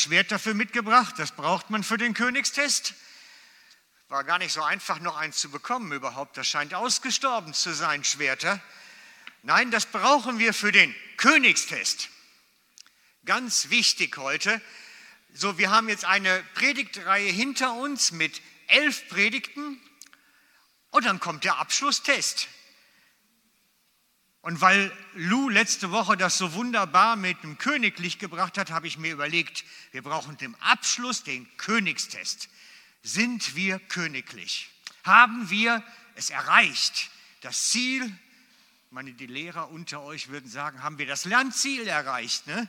Schwert dafür mitgebracht, das braucht man für den Königstest. War gar nicht so einfach, noch eins zu bekommen überhaupt. Das scheint ausgestorben zu sein, Schwerter. Nein, das brauchen wir für den Königstest. Ganz wichtig heute. So, wir haben jetzt eine Predigtreihe hinter uns mit elf Predigten und dann kommt der Abschlusstest. Und weil Lou letzte Woche das so wunderbar mit dem Königlich gebracht hat, habe ich mir überlegt, wir brauchen dem Abschluss den Königstest. Sind wir königlich? Haben wir es erreicht? Das Ziel, meine, die Lehrer unter euch würden sagen, haben wir das Lernziel erreicht. Ne?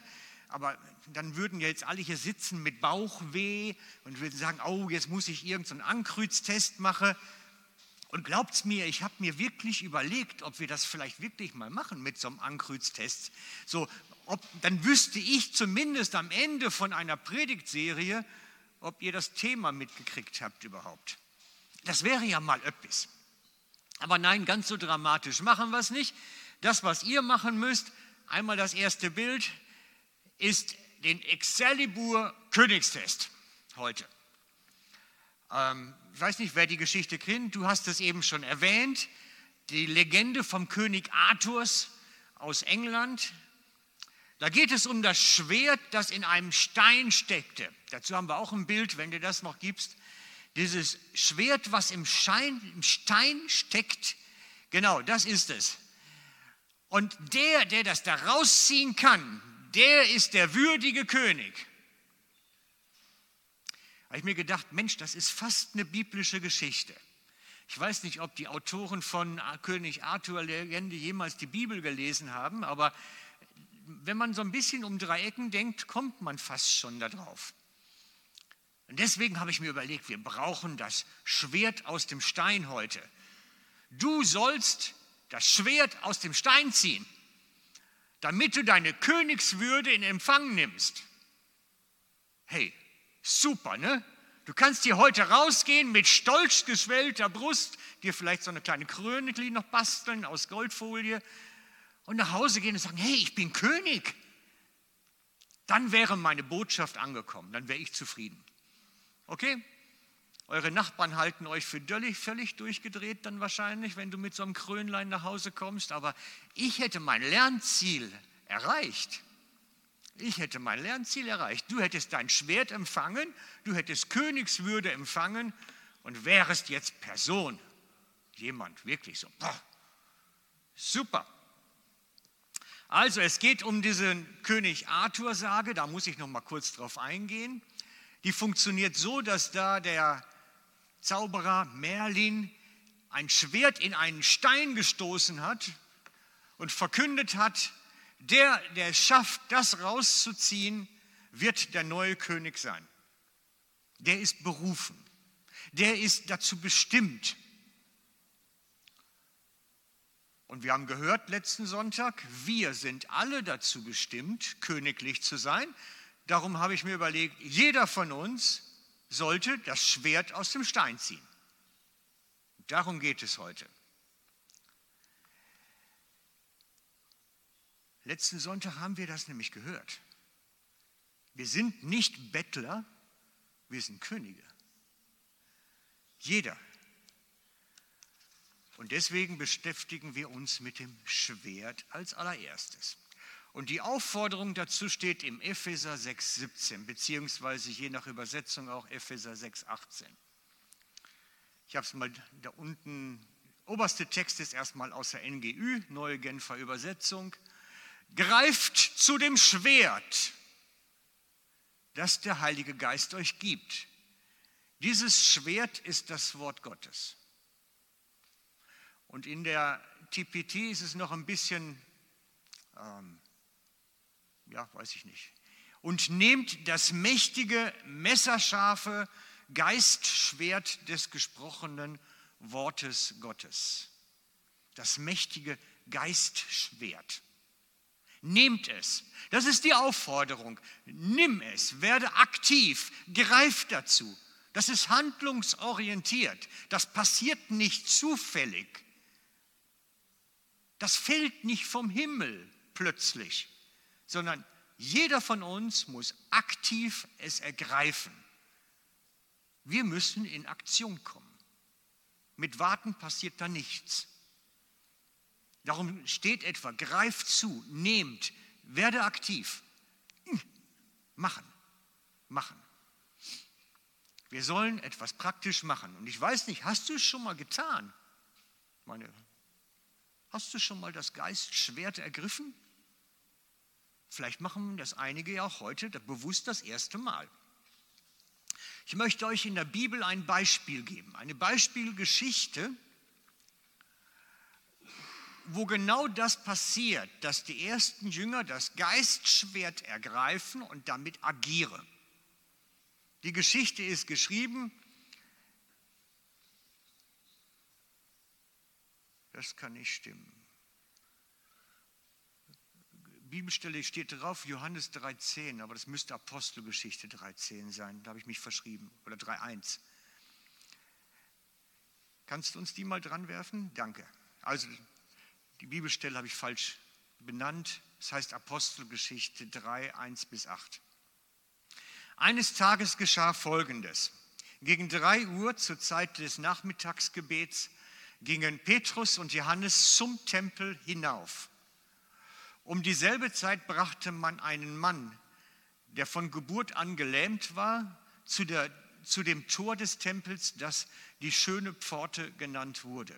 Aber dann würden jetzt alle hier sitzen mit Bauchweh und würden sagen, oh, jetzt muss ich irgendeinen Ankreuztest machen. Und glaubt's mir, ich habe mir wirklich überlegt, ob wir das vielleicht wirklich mal machen mit so einem Ankreuztest. So, ob, dann wüsste ich zumindest am Ende von einer Predigtserie, ob ihr das Thema mitgekriegt habt überhaupt. Das wäre ja mal öppis. Aber nein, ganz so dramatisch machen wir es nicht. Das, was ihr machen müsst, einmal das erste Bild, ist den Excalibur Königstest heute. Ähm, ich weiß nicht, wer die Geschichte kennt, du hast es eben schon erwähnt, die Legende vom König Arthurs aus England. Da geht es um das Schwert, das in einem Stein steckte. Dazu haben wir auch ein Bild, wenn du das noch gibst. Dieses Schwert, was im, Schein, im Stein steckt, genau, das ist es. Und der, der das da rausziehen kann, der ist der würdige König habe ich mir gedacht, Mensch, das ist fast eine biblische Geschichte. Ich weiß nicht, ob die Autoren von König Arthur Legende jemals die Bibel gelesen haben, aber wenn man so ein bisschen um Dreiecken denkt, kommt man fast schon darauf. Und deswegen habe ich mir überlegt, wir brauchen das Schwert aus dem Stein heute. Du sollst das Schwert aus dem Stein ziehen, damit du deine Königswürde in Empfang nimmst. Hey, Super, ne? Du kannst hier heute rausgehen mit stolz geschwellter Brust, dir vielleicht so eine kleine Krone noch basteln aus Goldfolie und nach Hause gehen und sagen, hey, ich bin König. Dann wäre meine Botschaft angekommen, dann wäre ich zufrieden. Okay? Eure Nachbarn halten euch für völlig, völlig durchgedreht dann wahrscheinlich, wenn du mit so einem Krönlein nach Hause kommst, aber ich hätte mein Lernziel erreicht. Ich hätte mein Lernziel erreicht. Du hättest dein Schwert empfangen, du hättest Königswürde empfangen und wärst jetzt Person. Jemand wirklich so. Boah, super. Also es geht um diesen König Arthur-Sage, da muss ich noch mal kurz drauf eingehen. Die funktioniert so, dass da der Zauberer Merlin ein Schwert in einen Stein gestoßen hat und verkündet hat, der, der es schafft, das rauszuziehen, wird der neue König sein. Der ist berufen. Der ist dazu bestimmt. Und wir haben gehört letzten Sonntag, wir sind alle dazu bestimmt, königlich zu sein. Darum habe ich mir überlegt, jeder von uns sollte das Schwert aus dem Stein ziehen. Darum geht es heute. Letzten Sonntag haben wir das nämlich gehört. Wir sind nicht Bettler, wir sind Könige. Jeder. Und deswegen beschäftigen wir uns mit dem Schwert als allererstes. Und die Aufforderung dazu steht im Epheser 6,17, beziehungsweise je nach Übersetzung auch Epheser 6,18. Ich habe es mal da unten, oberste Text ist erstmal aus der NGÜ, Neue Genfer Übersetzung greift zu dem Schwert, das der Heilige Geist euch gibt. Dieses Schwert ist das Wort Gottes. Und in der TPT ist es noch ein bisschen, ähm, ja, weiß ich nicht. Und nehmt das mächtige, messerscharfe Geistschwert des gesprochenen Wortes Gottes. Das mächtige Geistschwert. Nehmt es. Das ist die Aufforderung. Nimm es, werde aktiv, greif dazu. Das ist handlungsorientiert. Das passiert nicht zufällig. Das fällt nicht vom Himmel plötzlich, sondern Jeder von uns muss aktiv es ergreifen. Wir müssen in Aktion kommen. Mit Warten passiert da nichts. Darum steht etwa, greift zu, nehmt, werde aktiv. Hm, machen, machen. Wir sollen etwas praktisch machen. Und ich weiß nicht, hast du es schon mal getan? Meine, hast du schon mal das Geistschwert ergriffen? Vielleicht machen das einige ja auch heute bewusst das erste Mal. Ich möchte euch in der Bibel ein Beispiel geben, eine Beispielgeschichte, wo genau das passiert, dass die ersten Jünger das Geistschwert ergreifen und damit agieren. Die Geschichte ist geschrieben, das kann nicht stimmen. Bibelstelle steht drauf, Johannes 3,10, aber das müsste Apostelgeschichte 3,10 sein, da habe ich mich verschrieben, oder 3,1. Kannst du uns die mal dran werfen? Danke. Also, die Bibelstelle habe ich falsch benannt, das heißt Apostelgeschichte 3, 1 bis 8. Eines Tages geschah Folgendes. Gegen drei Uhr zur Zeit des Nachmittagsgebets gingen Petrus und Johannes zum Tempel hinauf. Um dieselbe Zeit brachte man einen Mann, der von Geburt an gelähmt war, zu, der, zu dem Tor des Tempels, das die schöne Pforte genannt wurde.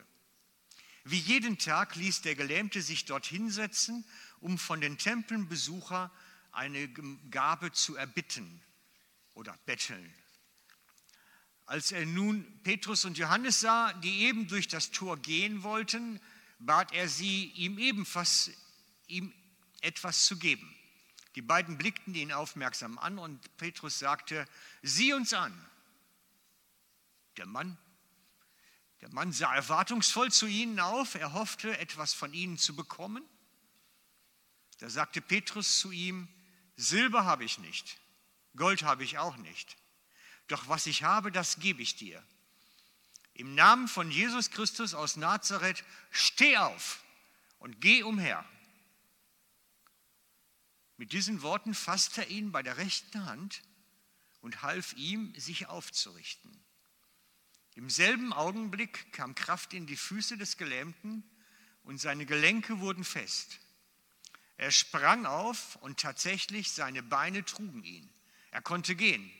Wie jeden Tag ließ der Gelähmte sich dort hinsetzen, um von den Tempelbesuchern eine Gabe zu erbitten oder betteln. Als er nun Petrus und Johannes sah, die eben durch das Tor gehen wollten, bat er sie, ihm ebenfalls ihm etwas zu geben. Die beiden blickten ihn aufmerksam an und Petrus sagte, sieh uns an. Der Mann, der Mann sah erwartungsvoll zu ihnen auf, er hoffte, etwas von ihnen zu bekommen. Da sagte Petrus zu ihm, Silber habe ich nicht, Gold habe ich auch nicht, doch was ich habe, das gebe ich dir. Im Namen von Jesus Christus aus Nazareth, steh auf und geh umher. Mit diesen Worten fasste er ihn bei der rechten Hand und half ihm, sich aufzurichten. Im selben Augenblick kam Kraft in die Füße des Gelähmten und seine Gelenke wurden fest. Er sprang auf und tatsächlich seine Beine trugen ihn. Er konnte gehen.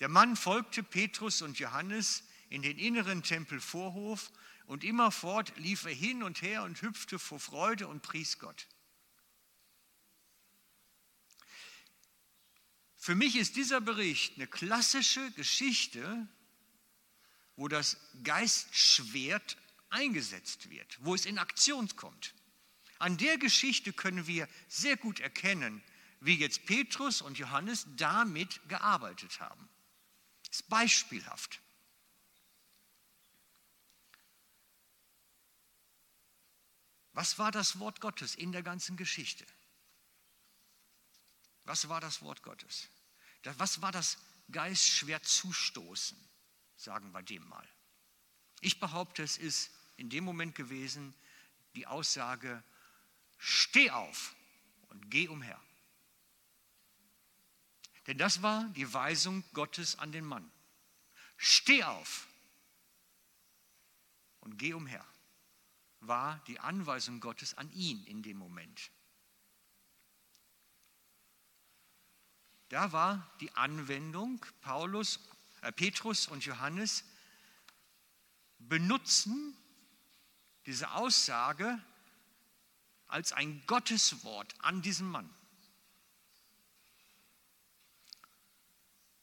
Der Mann folgte Petrus und Johannes in den inneren Tempelvorhof und immerfort lief er hin und her und hüpfte vor Freude und pries Gott. Für mich ist dieser Bericht eine klassische Geschichte, wo das Geistschwert eingesetzt wird, wo es in Aktion kommt. An der Geschichte können wir sehr gut erkennen, wie jetzt Petrus und Johannes damit gearbeitet haben. Das ist beispielhaft. Was war das Wort Gottes in der ganzen Geschichte? Was war das Wort Gottes? Was war das geistschwer zustoßen, sagen wir dem mal. Ich behaupte, es ist in dem Moment gewesen die Aussage, steh auf und geh umher. Denn das war die Weisung Gottes an den Mann. Steh auf und geh umher, war die Anweisung Gottes an ihn in dem Moment. Da war die Anwendung, Paulus, Petrus und Johannes benutzen diese Aussage als ein Gotteswort an diesen Mann.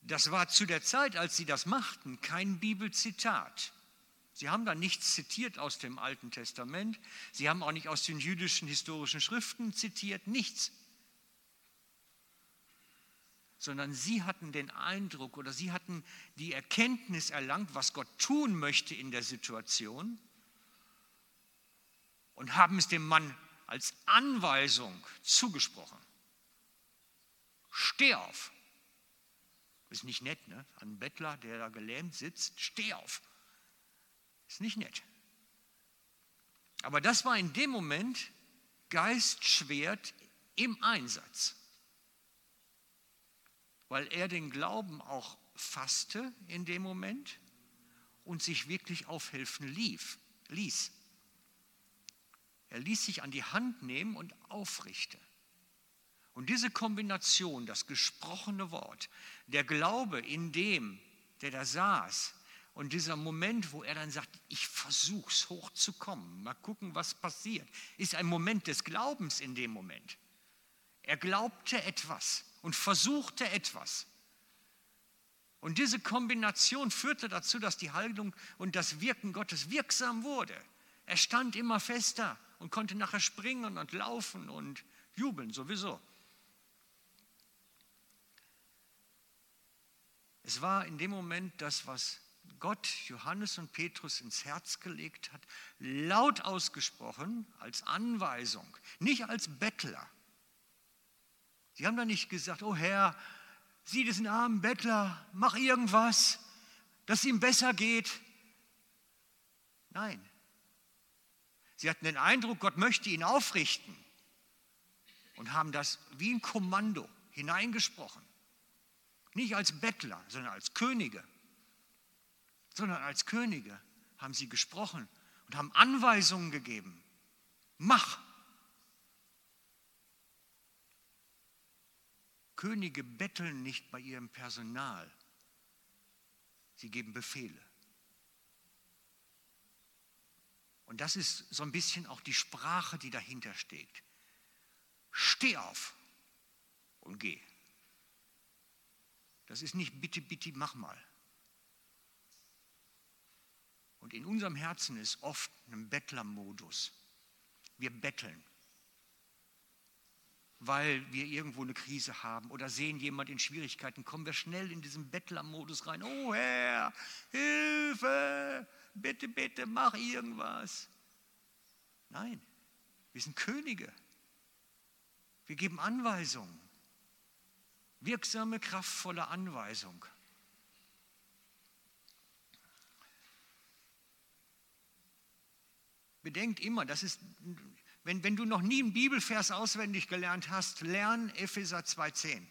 Das war zu der Zeit, als sie das machten, kein Bibelzitat. Sie haben da nichts zitiert aus dem Alten Testament. Sie haben auch nicht aus den jüdischen historischen Schriften zitiert, nichts sondern sie hatten den Eindruck oder sie hatten die Erkenntnis erlangt, was Gott tun möchte in der Situation und haben es dem Mann als Anweisung zugesprochen. Steh auf. Ist nicht nett, ne? Ein Bettler, der da gelähmt sitzt, steh auf. Ist nicht nett. Aber das war in dem Moment Geistschwert im Einsatz. Weil er den Glauben auch fasste in dem Moment und sich wirklich aufhelfen lief, ließ. Er ließ sich an die Hand nehmen und aufrichte. Und diese Kombination, das gesprochene Wort, der Glaube in dem, der da saß, und dieser Moment, wo er dann sagt, ich versuch's hochzukommen, mal gucken, was passiert, ist ein Moment des Glaubens in dem Moment. Er glaubte etwas und versuchte etwas. Und diese Kombination führte dazu, dass die Haltung und das Wirken Gottes wirksam wurde. Er stand immer fester und konnte nachher springen und laufen und jubeln sowieso. Es war in dem Moment das, was Gott Johannes und Petrus ins Herz gelegt hat, laut ausgesprochen als Anweisung, nicht als Bettler. Sie haben da nicht gesagt, oh Herr, sieh diesen armen Bettler, mach irgendwas, dass es ihm besser geht. Nein. Sie hatten den Eindruck, Gott möchte ihn aufrichten und haben das wie ein Kommando hineingesprochen. Nicht als Bettler, sondern als Könige. Sondern als Könige haben sie gesprochen und haben Anweisungen gegeben. Mach. Könige betteln nicht bei ihrem Personal. Sie geben Befehle. Und das ist so ein bisschen auch die Sprache, die dahinter steht. Steh auf und geh. Das ist nicht bitte, bitte, mach mal. Und in unserem Herzen ist oft ein Bettlermodus. Wir betteln, weil wir irgendwo eine Krise haben oder sehen jemand in Schwierigkeiten, kommen wir schnell in diesen Bettlermodus rein. Oh Herr, Hilfe, bitte, bitte, mach irgendwas. Nein, wir sind Könige. Wir geben Anweisungen. Wirksame, kraftvolle Anweisung. Bedenkt immer, das ist, wenn, wenn du noch nie einen Bibelvers auswendig gelernt hast, lern Epheser 2,10.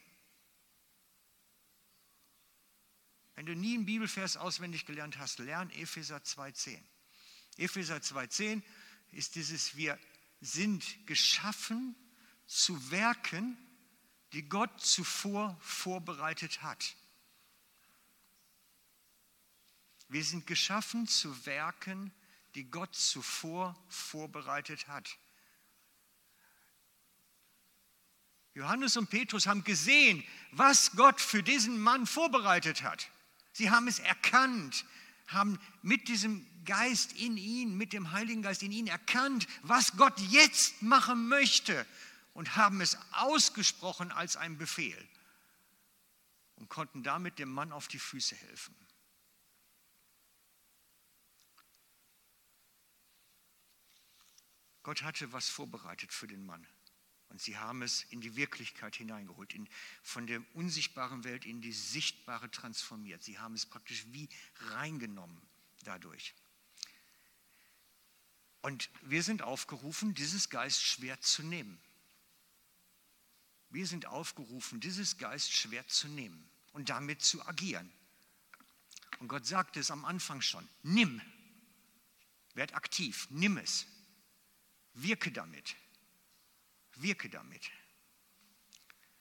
Wenn du nie einen Bibelvers auswendig gelernt hast, lern Epheser 2,10. Epheser 2,10 ist dieses, wir sind geschaffen zu Werken, die Gott zuvor vorbereitet hat. Wir sind geschaffen zu Werken, die Gott zuvor vorbereitet hat. Johannes und Petrus haben gesehen, was Gott für diesen Mann vorbereitet hat. Sie haben es erkannt, haben mit diesem Geist in ihn, mit dem Heiligen Geist in ihn erkannt, was Gott jetzt machen möchte und haben es ausgesprochen als ein Befehl und konnten damit dem Mann auf die Füße helfen. Gott hatte was vorbereitet für den Mann. Und sie haben es in die Wirklichkeit hineingeholt, in, von der unsichtbaren Welt in die sichtbare transformiert. Sie haben es praktisch wie reingenommen dadurch. Und wir sind aufgerufen, dieses Geistschwert zu nehmen. Wir sind aufgerufen, dieses Geistschwert zu nehmen und damit zu agieren. Und Gott sagte es am Anfang schon, nimm, werd aktiv, nimm es, wirke damit, wirke damit.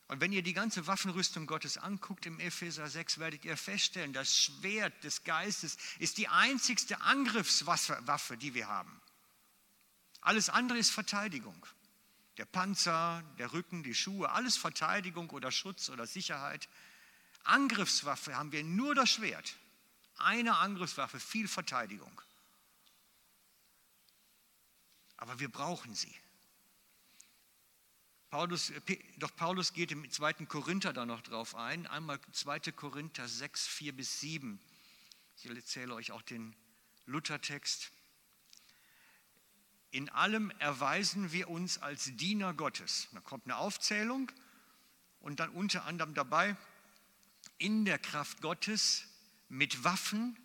Und wenn ihr die ganze Waffenrüstung Gottes anguckt im Epheser 6, werdet ihr feststellen, das Schwert des Geistes ist die einzigste Angriffswaffe, die wir haben. Alles andere ist Verteidigung. Der Panzer, der Rücken, die Schuhe, alles Verteidigung oder Schutz oder Sicherheit. Angriffswaffe haben wir nur das Schwert. Eine Angriffswaffe, viel Verteidigung. Aber wir brauchen sie. Paulus, doch Paulus geht im 2. Korinther da noch drauf ein. Einmal 2. Korinther 6, 4 bis 7. Ich erzähle euch auch den Luthertext. In allem erweisen wir uns als Diener Gottes. Da kommt eine Aufzählung und dann unter anderem dabei, in der Kraft Gottes mit Waffen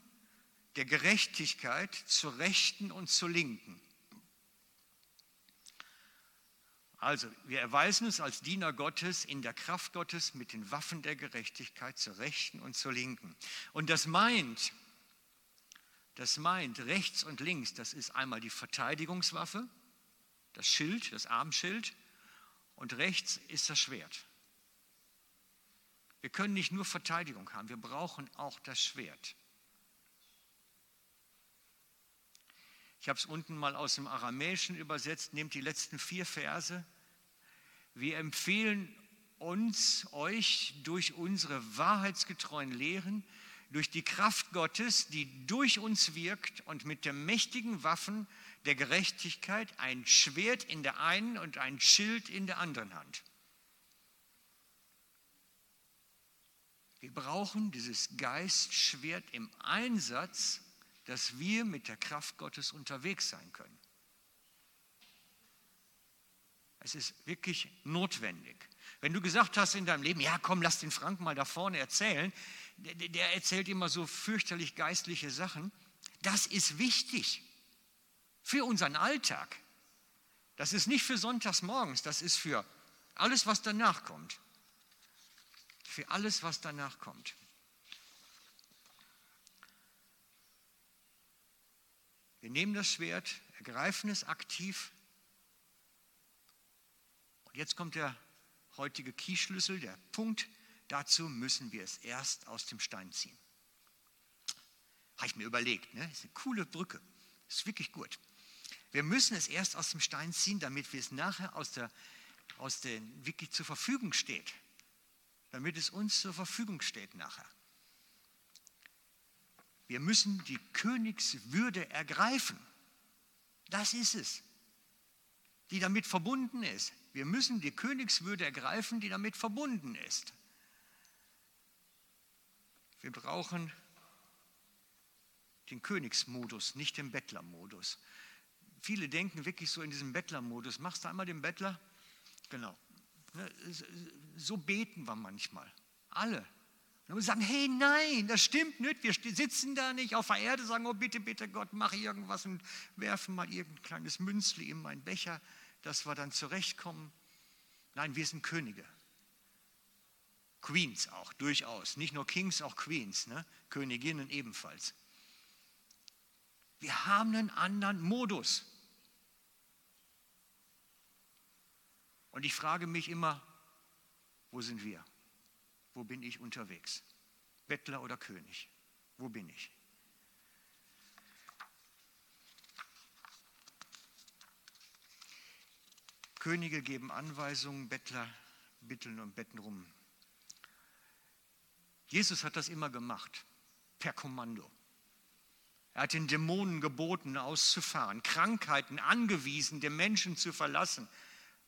der Gerechtigkeit zur Rechten und zur Linken. Also, wir erweisen uns als Diener Gottes in der Kraft Gottes mit den Waffen der Gerechtigkeit zur Rechten und zur Linken. Und das meint, das meint rechts und links, das ist einmal die Verteidigungswaffe, das Schild, das Armschild, und rechts ist das Schwert. Wir können nicht nur Verteidigung haben, wir brauchen auch das Schwert. Ich habe es unten mal aus dem Aramäischen übersetzt. Nehmt die letzten vier Verse. Wir empfehlen uns, euch durch unsere wahrheitsgetreuen Lehren, durch die Kraft Gottes, die durch uns wirkt und mit der mächtigen Waffen der Gerechtigkeit ein Schwert in der einen und ein Schild in der anderen Hand. Wir brauchen dieses Geistschwert im Einsatz dass wir mit der Kraft Gottes unterwegs sein können. Es ist wirklich notwendig. Wenn du gesagt hast in deinem Leben, ja komm, lass den Frank mal da vorne erzählen, der, der erzählt immer so fürchterlich geistliche Sachen, das ist wichtig für unseren Alltag. Das ist nicht für sonntags morgens, das ist für alles, was danach kommt. Für alles, was danach kommt. Wir nehmen das Schwert, ergreifen es aktiv. Jetzt kommt der heutige Keyschlüssel, der Punkt. Dazu müssen wir es erst aus dem Stein ziehen. Habe ich mir überlegt, ne? Ist eine coole Brücke. Ist wirklich gut. Wir müssen es erst aus dem Stein ziehen, damit wir es nachher aus der, aus der wirklich zur Verfügung steht. Damit es uns zur Verfügung steht nachher. Wir müssen die Königswürde ergreifen. Das ist es, die damit verbunden ist. Wir müssen die Königswürde ergreifen, die damit verbunden ist. Wir brauchen den Königsmodus, nicht den Bettlermodus. Viele denken wirklich so in diesem Bettlermodus. Machst du einmal den Bettler? Genau. Ne, so beten wir manchmal. Alle. Und wir sagen, hey, nein, das stimmt nicht. Wir sitzen da nicht auf der Erde, sagen, oh bitte, bitte Gott, mach irgendwas und werfen mal irgendein kleines Münzli in meinen Becher, dass wir dann zurechtkommen. Nein, wir sind Könige. Queens auch, durchaus. Nicht nur Kings, auch Queens, ne? Königinnen ebenfalls. Wir haben einen anderen Modus. Und ich frage mich immer, wo sind wir? Wo bin ich unterwegs? Bettler oder König? Wo bin ich? Könige geben Anweisungen, Bettler bitteln und betten rum. Jesus hat das immer gemacht, per Kommando. Er hat den Dämonen geboten, auszufahren, Krankheiten angewiesen, den Menschen zu verlassen.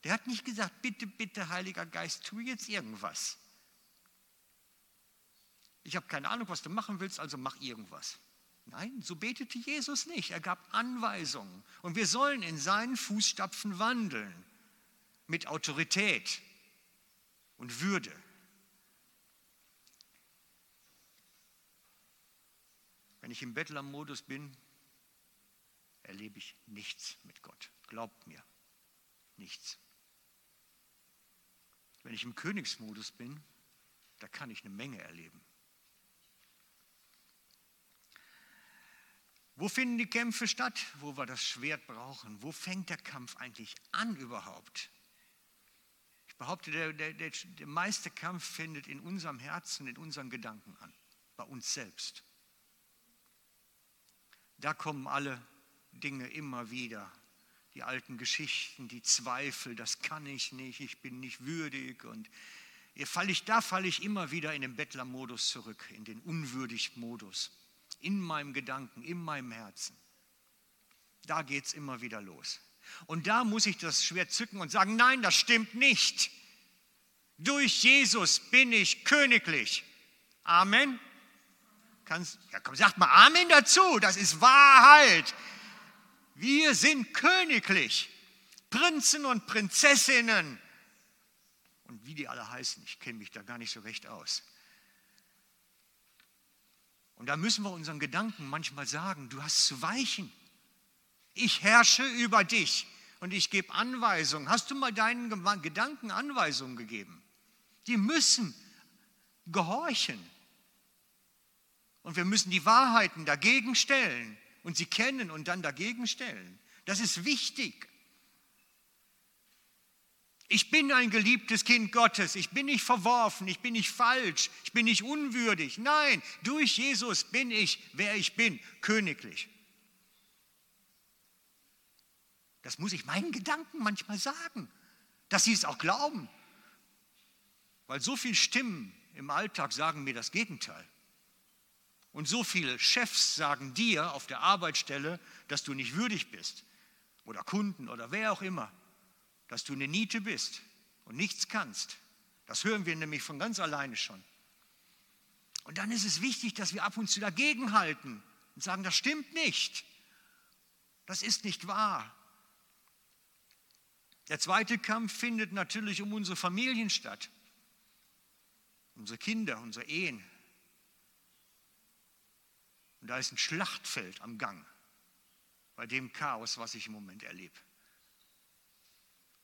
Der hat nicht gesagt, bitte, bitte, Heiliger Geist, tu jetzt irgendwas. Ich habe keine Ahnung, was du machen willst, also mach irgendwas. Nein, so betete Jesus nicht. Er gab Anweisungen. Und wir sollen in seinen Fußstapfen wandeln. Mit Autorität und Würde. Wenn ich im Bettlermodus bin, erlebe ich nichts mit Gott. Glaubt mir, nichts. Wenn ich im Königsmodus bin, da kann ich eine Menge erleben. Wo finden die Kämpfe statt, wo wir das Schwert brauchen? Wo fängt der Kampf eigentlich an überhaupt? Ich behaupte, der, der, der, meiste Kampf findet in unserem Herzen, in unseren Gedanken an, bei uns selbst. Da kommen alle Dinge immer wieder. Die alten Geschichten, die Zweifel, das kann ich nicht, ich bin nicht würdig. Und fall ich, da falle ich immer wieder in den Bettlermodus zurück, in den Unwürdig-Modus in meinem Gedanken, in meinem Herzen. Da geht es immer wieder los. Und da muss ich das Schwert zücken und sagen, nein, das stimmt nicht. Durch Jesus bin ich königlich. Amen. Kannst, ja, komm, sagt mal Amen dazu, das ist Wahrheit. Wir sind königlich. Prinzen und Prinzessinnen. Und wie die alle heißen, ich kenne mich da gar nicht so recht aus. Und da müssen wir unseren Gedanken manchmal sagen, du hast zu weichen. Ich herrsche über dich und ich gebe Anweisungen. Hast du mal deinen Gedanken Anweisungen gegeben? Die müssen gehorchen. Und wir müssen die Wahrheiten dagegen stellen und sie kennen und dann dagegen stellen. Das ist wichtig. Ich bin ein geliebtes Kind Gottes. Ich bin nicht verworfen. Ich bin nicht falsch. Ich bin nicht unwürdig. Nein, durch Jesus bin ich, wer ich bin, königlich. Das muss ich meinen Gedanken manchmal sagen, dass sie es auch glauben. Weil so viele Stimmen im Alltag sagen mir das Gegenteil. Und so viele Chefs sagen dir auf der Arbeitsstelle, dass du nicht würdig bist. Oder Kunden oder wer auch immer dass du eine Niete bist und nichts kannst. Das hören wir nämlich von ganz alleine schon. Und dann ist es wichtig, dass wir ab und zu dagegenhalten und sagen, das stimmt nicht. Das ist nicht wahr. Der zweite Kampf findet natürlich um unsere Familien statt, unsere Kinder, unsere Ehen. Und da ist ein Schlachtfeld am Gang bei dem Chaos, was ich im Moment erlebe.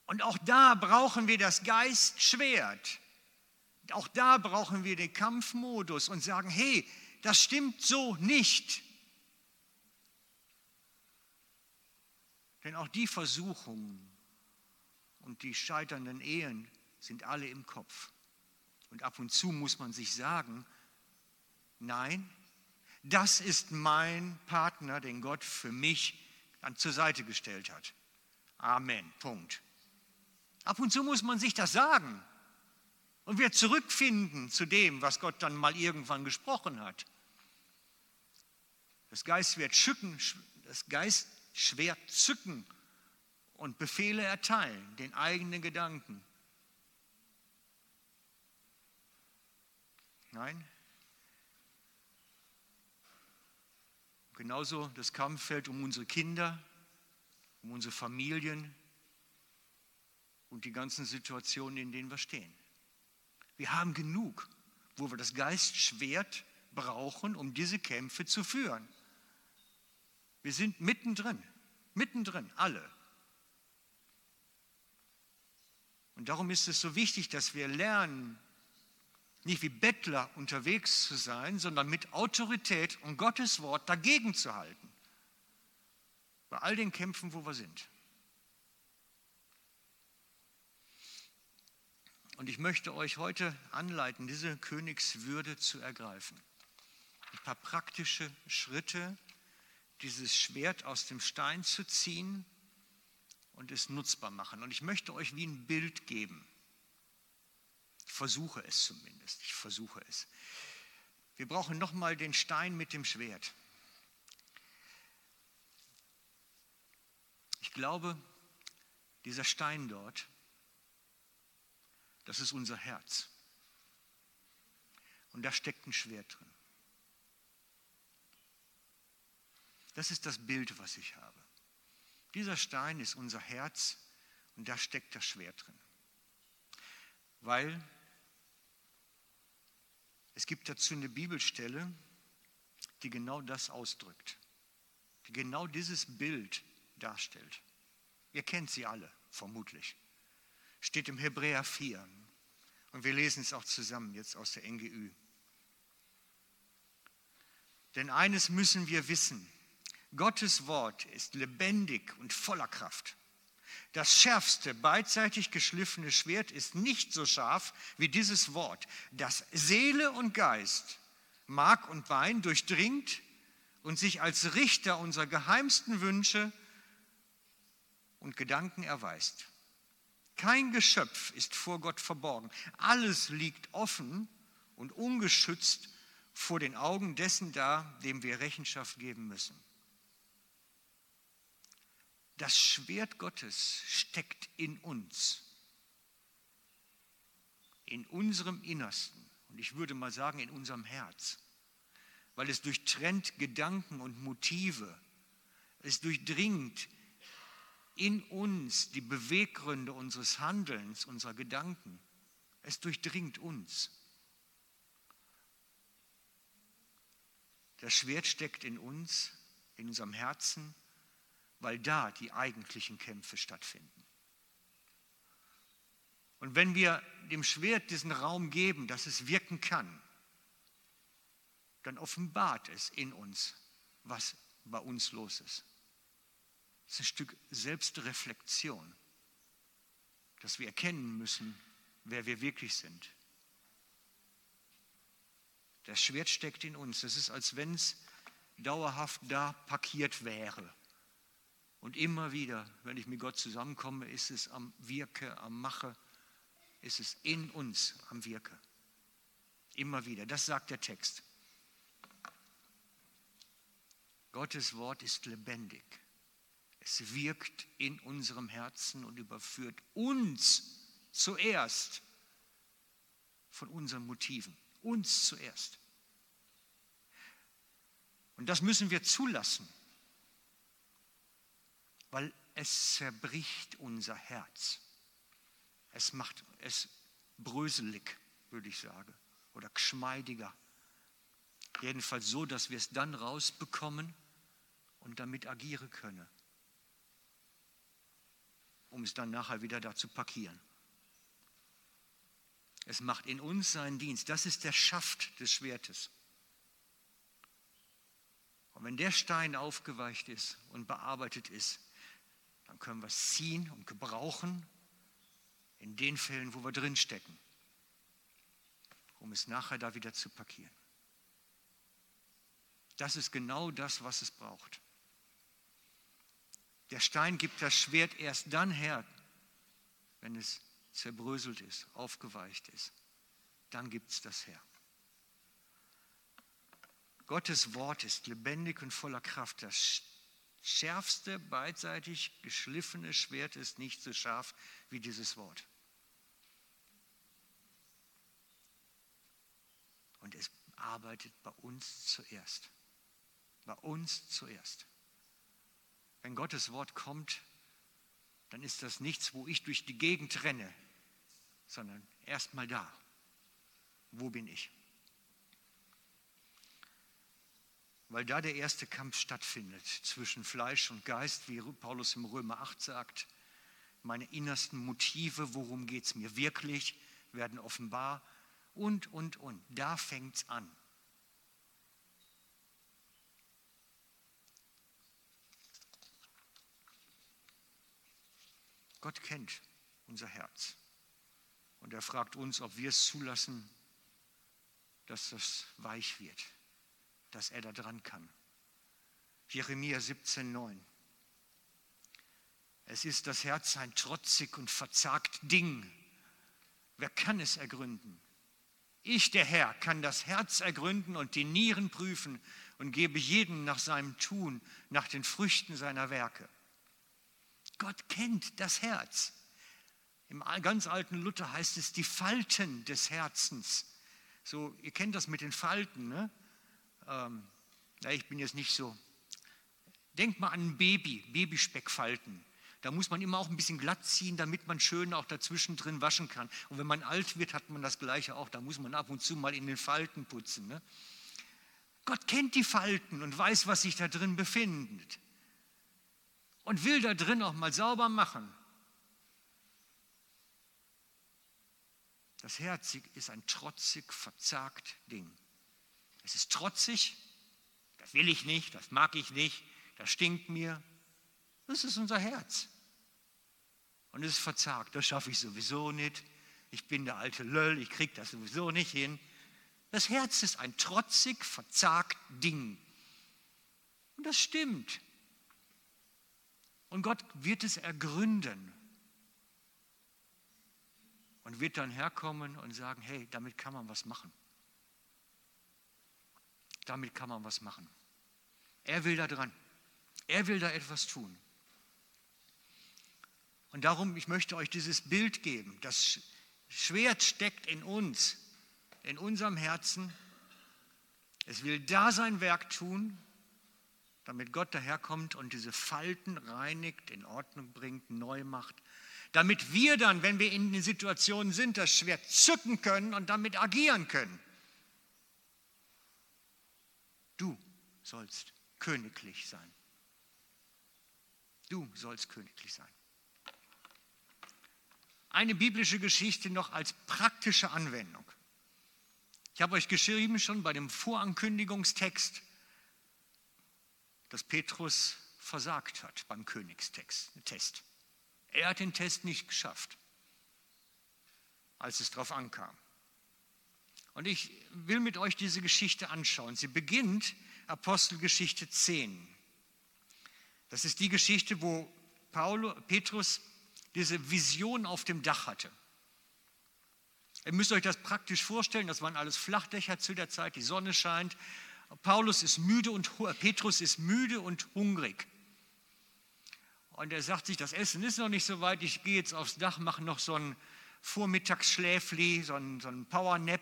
Und auch da brauchen wir das Geistschwert. Auch da brauchen wir den Kampfmodus und sagen, hey, das stimmt so nicht. Denn auch die Versuchungen und die scheiternden Ehen sind alle im Kopf. Und ab und zu muss man sich sagen, nein, das ist mein Partner, den Gott für mich zur Seite gestellt hat. Amen. Punkt. Ab und zu muss man sich das sagen und wir zurückfinden zu dem, was Gott dann mal irgendwann gesprochen hat. Das Geistschwert zücken, das Geistschwert zücken und Befehle erteilen, den eigenen Gedanken. Nein. Genauso das Kampffeld um unsere Kinder, um unsere Familien, und die ganzen Situationen, in denen wir stehen. Wir haben genug, wo wir das Geistschwert brauchen, um diese Kämpfe zu führen. Wir sind mittendrin, mittendrin, alle. Und darum ist es so wichtig, dass wir lernen, nicht wie Bettler unterwegs zu sein, sondern mit Autorität und Gottes Wort dagegen zu halten. Bei all den Kämpfen, wo wir sind. Und ich möchte euch heute anleiten, diese Königswürde zu ergreifen. Ein paar praktische Schritte, dieses Schwert aus dem Stein zu ziehen und es nutzbar machen. Und ich möchte euch wie ein Bild geben. Ich versuche es zumindest. Ich versuche es. Wir brauchen nochmal den Stein mit dem Schwert. Ich glaube, dieser Stein dort das ist unser Herz. Und da steckt ein Schwert drin. Das ist das Bild, was ich habe. Dieser Stein ist unser Herz und da steckt das Schwert drin. Weil es gibt dazu eine Bibelstelle, die genau das ausdrückt, die genau dieses Bild darstellt. Ihr kennt sie alle, vermutlich steht im Hebräer 4. Und wir lesen es auch zusammen jetzt aus der NGÜ. Denn eines müssen wir wissen, Gottes Wort ist lebendig und voller Kraft. Das schärfste, beidseitig geschliffene Schwert ist nicht so scharf wie dieses Wort, das Seele und Geist, Mark und Bein durchdringt und sich als Richter unserer geheimsten Wünsche und Gedanken erweist. Kein Geschöpf ist vor Gott verborgen. Alles liegt offen und ungeschützt vor den Augen dessen da, dem wir Rechenschaft geben müssen. Das Schwert Gottes steckt in uns, in unserem Innersten. Und ich würde mal sagen in unserem Herz, weil es durchtrennt Gedanken und Motive, es durchdringt in uns die Beweggründe unseres Handelns, unserer Gedanken. Es durchdringt uns. Das Schwert steckt in uns, in unserem Herzen, weil da die eigentlichen Kämpfe stattfinden. Und wenn wir dem Schwert diesen Raum geben, dass es wirken kann, dann offenbart es in uns, was bei uns los ist. Es ist ein Stück Selbstreflexion, dass wir erkennen müssen, wer wir wirklich sind. Das Schwert steckt in uns. Es ist, als wenn es dauerhaft da parkiert wäre. Und immer wieder, wenn ich mit Gott zusammenkomme, ist es am Wirke, am Mache, ist es in uns am Wirke. Immer wieder. Das sagt der Text. Gottes Wort ist lebendig. Es wirkt in unserem Herzen und überführt uns zuerst von unseren Motiven. Uns zuerst. Und das müssen wir zulassen, weil es zerbricht unser Herz. Es macht es bröselig, würde ich sagen, oder geschmeidiger. Jedenfalls so, dass wir es dann rausbekommen und damit agieren können, um es dann nachher wieder da zu parkieren. Es macht in uns seinen Dienst. Das ist der Schaft des Schwertes. Und wenn der Stein aufgeweicht ist und bearbeitet ist, dann können wir es ziehen und gebrauchen in den Fällen, wo wir drinstecken, um es nachher da wieder zu parkieren. Das ist genau das, was es braucht. Der Stein gibt das Schwert erst dann her, wenn es zerbröselt ist, aufgeweicht ist. Dann gibt es das her. Gottes Wort ist lebendig und voller Kraft. Das schärfste, beidseitig geschliffene Schwert ist nicht so scharf wie dieses Wort. Und es arbeitet bei uns zuerst. Bei uns zuerst. Wenn Gottes Wort kommt, dann ist das nichts, wo ich durch die Gegend renne, sondern erstmal da. Wo bin ich? Weil da der erste Kampf stattfindet zwischen Fleisch und Geist, wie Paulus im Römer 8 sagt. Meine innersten Motive, worum geht es mir wirklich, werden offenbar und, und, und. Da fängt es an. Gott kennt unser Herz. Und er fragt uns, ob wir es zulassen, dass das weich wird, dass er da dran kann. Jeremia 17,9. Es ist das Herz ein trotzig und verzagt Ding. Wer kann es ergründen? Ich, der Herr, kann das Herz ergründen und die Nieren prüfen und gebe jedem nach seinem Tun, nach den Früchten seiner Werke. Gott kennt das Herz. Im ganz alten Luther heißt es die Falten des Herzens. So, ihr kennt das mit den Falten. Ne? Ähm, ja, ich bin jetzt nicht so. Denkt mal an ein Baby, Babyspeckfalten. Da muss man immer auch ein bisschen glatt ziehen, damit man schön auch dazwischen drin waschen kann. Und wenn man alt wird, hat man das Gleiche auch. Da muss man ab und zu mal in den Falten putzen. Ne? Gott kennt die Falten und weiß, was sich da drin befindet und will da drin auch mal sauber machen. Das Herz ist ein trotzig, verzagt Ding. Es ist trotzig, das will ich nicht, das mag ich nicht, das stinkt mir. Das ist unser Herz. Und es ist verzagt, das schaffe ich sowieso nicht. Ich bin der alte Löll, ich kriege das sowieso nicht hin. Das Herz ist ein trotzig, verzagt Ding. Und das stimmt. Und Gott wird es ergründen und wird dann herkommen und sagen, hey, damit kann man was machen. Damit kann man was machen. Er will da dran. Er will da etwas tun. Und darum, ich möchte euch dieses Bild geben. Das Schwert steckt in uns, in unserem Herzen. Es will da sein Werk tun damit Gott daherkommt und diese Falten reinigt, in Ordnung bringt, neu macht, damit wir dann, wenn wir in den Situationen sind, das Schwert zücken können und damit agieren können. Du sollst königlich sein. Du sollst königlich sein. Eine biblische Geschichte noch als praktische Anwendung. Ich habe euch geschrieben schon bei dem Vorankündigungstext, dass Petrus versagt hat beim Königstest. Er hat den Test nicht geschafft, als es darauf ankam. Und ich will mit euch diese Geschichte anschauen. Sie beginnt Apostelgeschichte 10. Das ist die Geschichte, wo Paulus, Petrus diese Vision auf dem Dach hatte. Ihr müsst euch das praktisch vorstellen, das waren alles Flachdächer zu der Zeit, die Sonne scheint. Paulus ist müde und Petrus ist müde und hungrig. Und er sagt sich, das Essen ist noch nicht so weit, ich gehe jetzt aufs Dach, mache noch so ein Vormittagsschläfli, so ein, so ein Powernap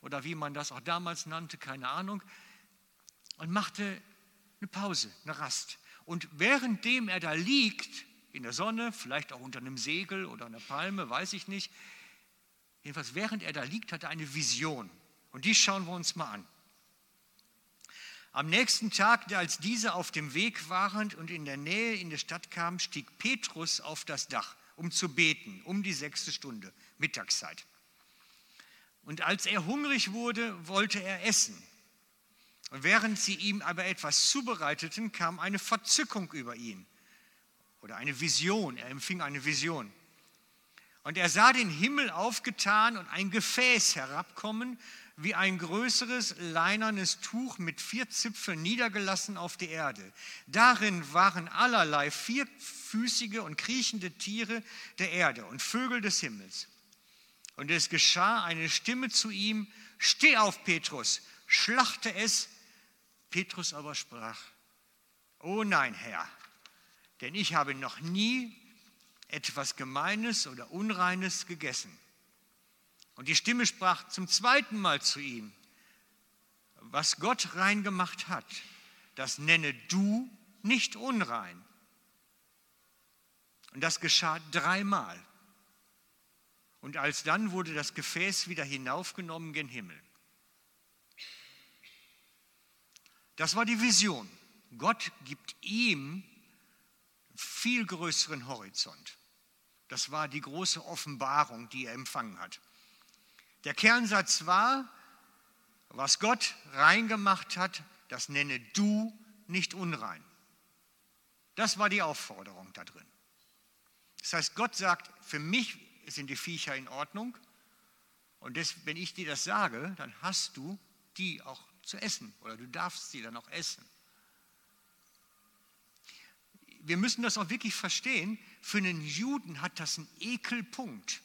oder wie man das auch damals nannte, keine Ahnung, und machte eine Pause, eine Rast. Und währenddem er da liegt, in der Sonne, vielleicht auch unter einem Segel oder einer Palme, weiß ich nicht, jedenfalls während er da liegt, hat er eine Vision. Und die schauen wir uns mal an. Am nächsten Tag, als diese auf dem Weg waren und in der Nähe in die Stadt kamen, stieg Petrus auf das Dach, um zu beten, um die sechste Stunde, Mittagszeit. Und als er hungrig wurde, wollte er essen. Und während sie ihm aber etwas zubereiteten, kam eine Verzückung über ihn oder eine Vision. Er empfing eine Vision. Und er sah den Himmel aufgetan und ein Gefäß herabkommen, wie ein größeres leinernes Tuch mit vier Zipfeln niedergelassen auf die Erde. Darin waren allerlei vierfüßige und kriechende Tiere der Erde und Vögel des Himmels. Und es geschah eine Stimme zu ihm, steh auf, Petrus, schlachte es. Petrus aber sprach, oh nein, Herr, denn ich habe noch nie etwas Gemeines oder Unreines gegessen. Und die Stimme sprach zum zweiten Mal zu ihm, was Gott rein gemacht hat, das nenne du nicht unrein. Und das geschah dreimal. Und alsdann wurde das Gefäß wieder hinaufgenommen gen Himmel. Das war die Vision. Gott gibt ihm viel größeren Horizont. Das war die große Offenbarung, die er empfangen hat. Der Kernsatz war, was Gott reingemacht hat, das nenne du nicht unrein. Das war die Aufforderung da drin. Das heißt, Gott sagt, für mich sind die Viecher in Ordnung und das, wenn ich dir das sage, dann hast du die auch zu essen oder du darfst sie dann auch essen. Wir müssen das auch wirklich verstehen, für einen Juden hat das einen Ekelpunkt.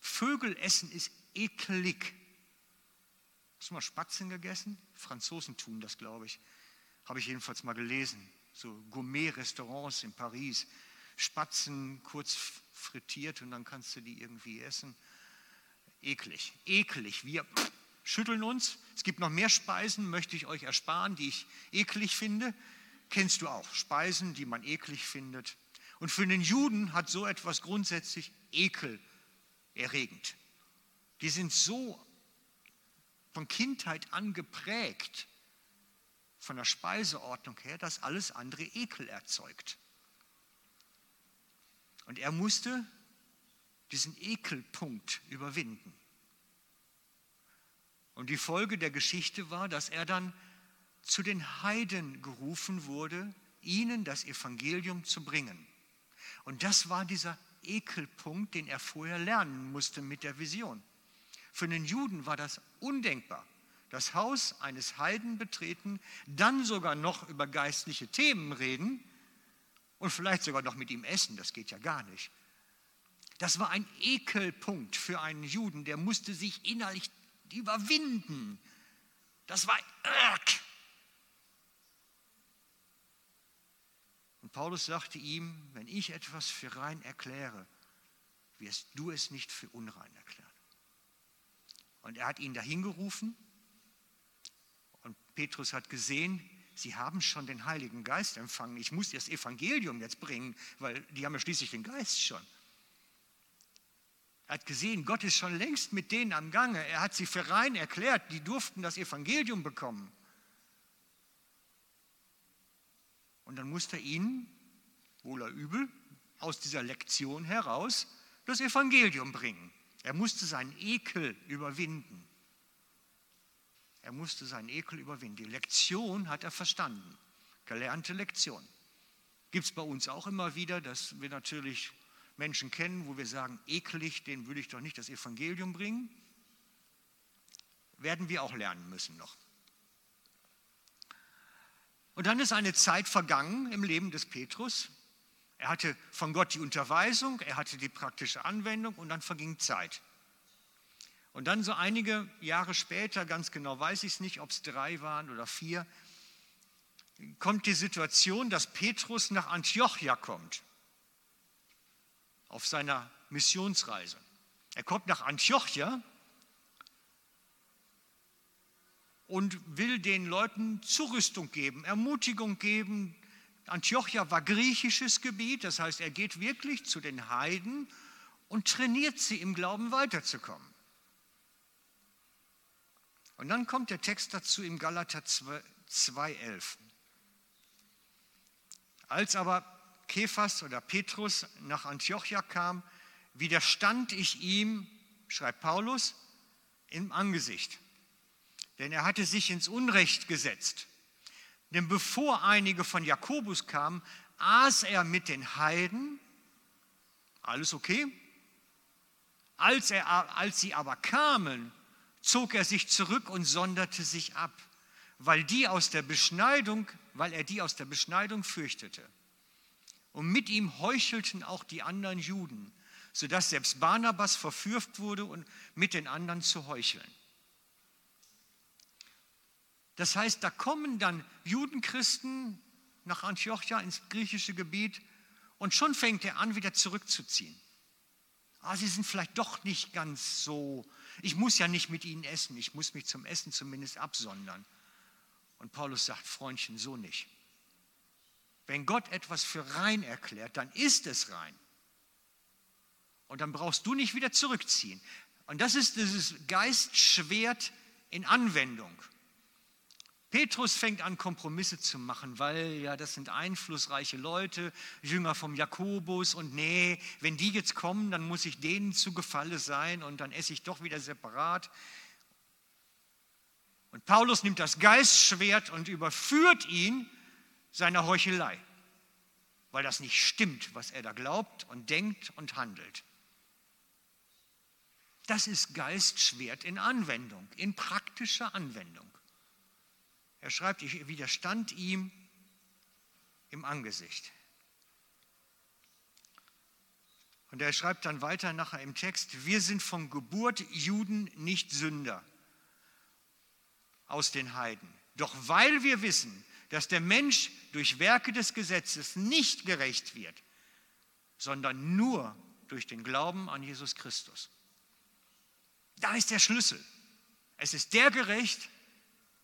Vögel essen ist ekelig. Hast du mal Spatzen gegessen? Franzosen tun das, glaube ich. Habe ich jedenfalls mal gelesen. So Gourmet-Restaurants in Paris. Spatzen kurz frittiert und dann kannst du die irgendwie essen. Eklig, eklig. Wir schütteln uns. Es gibt noch mehr Speisen, möchte ich euch ersparen, die ich eklig finde. Kennst du auch Speisen, die man eklig findet. Und für den Juden hat so etwas grundsätzlich Ekel erregend. Die sind so von Kindheit an geprägt, von der Speiseordnung her, dass alles andere Ekel erzeugt. Und er musste diesen Ekelpunkt überwinden. Und die Folge der Geschichte war, dass er dann zu den Heiden gerufen wurde, ihnen das Evangelium zu bringen. Und das war dieser Ekelpunkt, den er vorher lernen musste mit der Vision. Für einen Juden war das undenkbar. Das Haus eines Heiden betreten, dann sogar noch über geistliche Themen reden und vielleicht sogar noch mit ihm essen, das geht ja gar nicht. Das war ein Ekelpunkt für einen Juden, der musste sich innerlich überwinden. Das war Irk. Und Paulus sagte ihm, wenn ich etwas für rein erkläre, wirst du es nicht für unrein erklären. Und er hat ihn dahin gerufen und Petrus hat gesehen, sie haben schon den Heiligen Geist empfangen. Ich muss das Evangelium jetzt bringen, weil die haben ja schließlich den Geist schon. Er hat gesehen, Gott ist schon längst mit denen am Gange. Er hat sie für rein erklärt, die durften das Evangelium bekommen. Und dann musste er ihnen wohl oder übel, aus dieser Lektion heraus das Evangelium bringen. Er musste seinen Ekel überwinden. Er musste seinen Ekel überwinden. Die Lektion hat er verstanden. Gelernte Lektion. Gibt es bei uns auch immer wieder, dass wir natürlich Menschen kennen, wo wir sagen, ekelig, denen würde ich doch nicht das Evangelium bringen. Werden wir auch lernen müssen noch. Und dann ist eine Zeit vergangen im Leben des Petrus. Er hatte von Gott die Unterweisung, er hatte die praktische Anwendung und dann verging Zeit. Und dann so einige Jahre später, ganz genau weiß ich es nicht, ob es drei waren oder vier, kommt die Situation, dass Petrus nach Antiochia kommt, auf seiner Missionsreise. Er kommt nach Antiochia und will den Leuten Zurüstung geben, Ermutigung geben. Antiochia war griechisches Gebiet, das heißt, er geht wirklich zu den Heiden und trainiert sie im Glauben weiterzukommen. Und dann kommt der Text dazu im Galater 2,11. Als aber Kephas oder Petrus nach Antiochia kam, widerstand ich ihm, schreibt Paulus, im Angesicht. Denn er hatte sich ins Unrecht gesetzt. Denn bevor einige von Jakobus kamen, aß er mit den Heiden. Alles okay? Als, er, als sie aber kamen, zog er sich zurück und sonderte sich ab, weil, die aus der Beschneidung, weil er die aus der Beschneidung fürchtete. Und mit ihm heuchelten auch die anderen Juden, sodass selbst Barnabas verführt wurde, und mit den anderen zu heucheln. Das heißt, da kommen dann Judenchristen nach Antiochia ins griechische Gebiet und schon fängt er an, wieder zurückzuziehen. Ah, sie sind vielleicht doch nicht ganz so. Ich muss ja nicht mit ihnen essen, ich muss mich zum Essen zumindest absondern. Und Paulus sagt, Freundchen, so nicht. Wenn Gott etwas für rein erklärt, dann ist es rein. Und dann brauchst du nicht wieder zurückziehen. Und das ist dieses Geistschwert in Anwendung. Petrus fängt an, Kompromisse zu machen, weil ja, das sind einflussreiche Leute, Jünger vom Jakobus und nee, wenn die jetzt kommen, dann muss ich denen zu Gefalle sein und dann esse ich doch wieder separat. Und Paulus nimmt das Geistschwert und überführt ihn seiner Heuchelei, weil das nicht stimmt, was er da glaubt und denkt und handelt. Das ist Geistschwert in Anwendung, in praktischer Anwendung. Er schreibt, ich widerstand ihm im Angesicht. Und er schreibt dann weiter nachher im Text, wir sind von Geburt Juden nicht Sünder aus den Heiden. Doch weil wir wissen, dass der Mensch durch Werke des Gesetzes nicht gerecht wird, sondern nur durch den Glauben an Jesus Christus. Da ist der Schlüssel. Es ist der gerecht,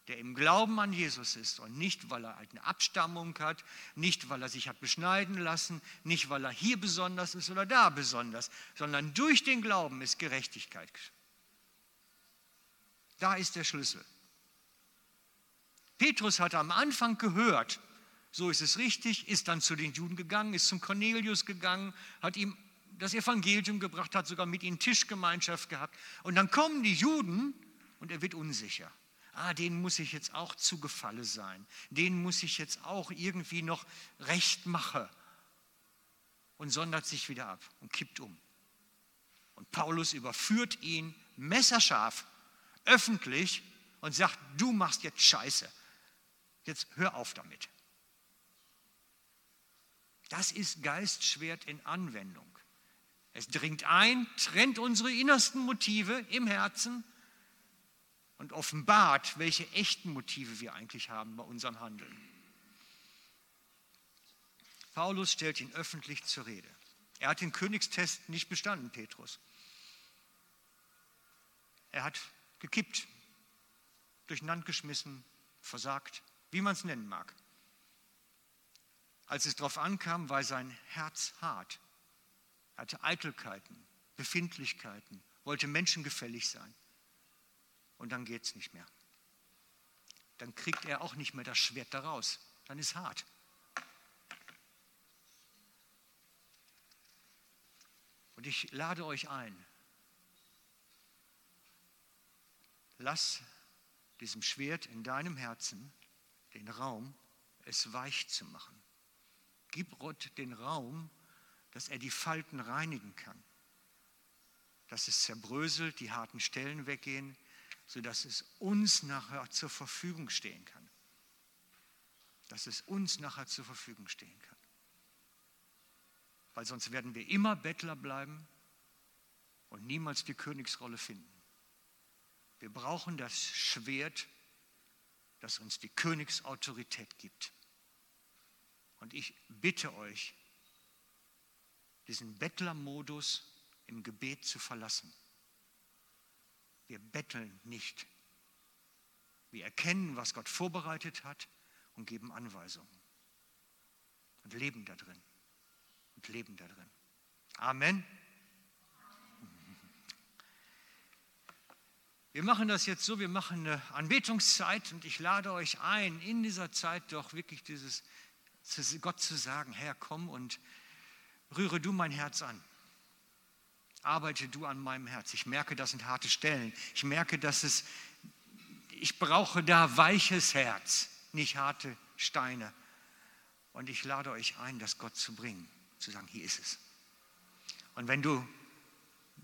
der im Glauben an Jesus ist und nicht, weil er eine Abstammung hat, nicht, weil er sich hat beschneiden lassen, nicht, weil er hier besonders ist oder da besonders, sondern durch den Glauben ist Gerechtigkeit. Da ist der Schlüssel. Petrus hat am Anfang gehört, so ist es richtig, ist dann zu den Juden gegangen, ist zum Cornelius gegangen, hat ihm das Evangelium gebracht, hat sogar mit ihnen Tischgemeinschaft gehabt. Und dann kommen die Juden und er wird unsicher ah, denen muss ich jetzt auch zu Gefalle sein, denen muss ich jetzt auch irgendwie noch recht machen und sondert sich wieder ab und kippt um. Und Paulus überführt ihn messerscharf, öffentlich und sagt, du machst jetzt Scheiße. Jetzt hör auf damit. Das ist Geistschwert in Anwendung. Es dringt ein, trennt unsere innersten Motive im Herzen und offenbart, welche echten Motive wir eigentlich haben bei unserem Handeln. Paulus stellt ihn öffentlich zur Rede. Er hat den Königstest nicht bestanden, Petrus. Er hat gekippt, durcheinander geschmissen, versagt, wie man es nennen mag. Als es darauf ankam, war sein Herz hart. Er hatte Eitelkeiten, Befindlichkeiten, wollte menschengefällig sein und dann geht es nicht mehr. Dann kriegt er auch nicht mehr das Schwert daraus. Dann ist hart. Und ich lade euch ein, lass diesem Schwert in deinem Herzen den Raum, es weich zu machen. Gib Gott den Raum, dass er die Falten reinigen kann, dass es zerbröselt, die harten Stellen weggehen, sodass es uns nachher zur Verfügung stehen kann. Dass es uns nachher zur Verfügung stehen kann. Weil sonst werden wir immer Bettler bleiben und niemals die Königsrolle finden. Wir brauchen das Schwert, das uns die Königsautorität gibt. Und ich bitte euch, diesen Bettlermodus im Gebet zu verlassen. Wir betteln nicht. Wir erkennen, was Gott vorbereitet hat und geben Anweisungen. Und leben da drin. Und leben da drin. Amen. Wir machen das jetzt so, wir machen eine Anbetungszeit und ich lade euch ein, in dieser Zeit doch wirklich dieses Gott zu sagen, Herr, komm und rühre du mein Herz an. Arbeite du an meinem Herz. Ich merke, das sind harte Stellen. Ich merke, dass es, ich brauche da weiches Herz, nicht harte Steine. Und ich lade euch ein, das Gott zu bringen, zu sagen, hier ist es. Und wenn du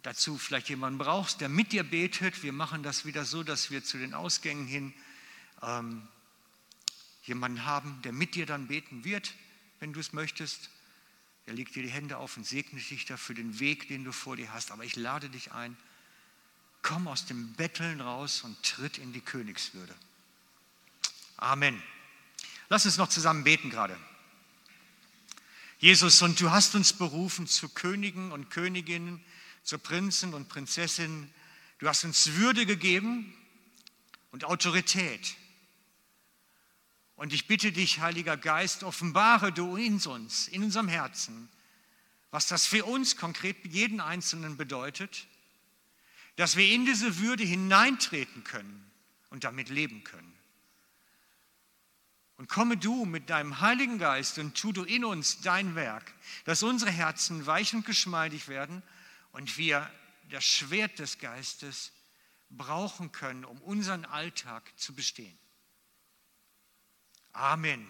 dazu vielleicht jemanden brauchst, der mit dir betet. Wir machen das wieder so, dass wir zu den Ausgängen hin ähm, jemanden haben, der mit dir dann beten wird, wenn du es möchtest. Er legt dir die Hände auf und segnet dich da für den Weg, den du vor dir hast. Aber ich lade dich ein, komm aus dem Betteln raus und tritt in die Königswürde. Amen. Lass uns noch zusammen beten gerade. Jesus, und du hast uns berufen zu Königen und Königinnen, zu Prinzen und Prinzessinnen. Du hast uns Würde gegeben und Autorität. Und ich bitte dich, Heiliger Geist, offenbare du in uns, in unserem Herzen, was das für uns konkret jeden Einzelnen bedeutet, dass wir in diese Würde hineintreten können und damit leben können. Und komme du mit deinem Heiligen Geist und tu du in uns dein Werk, dass unsere Herzen weich und geschmeidig werden und wir das Schwert des Geistes brauchen können, um unseren Alltag zu bestehen. Amen.